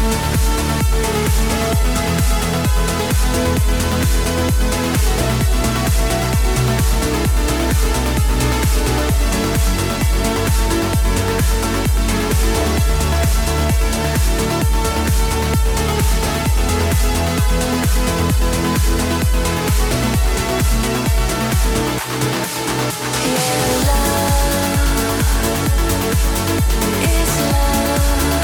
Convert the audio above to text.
It's love.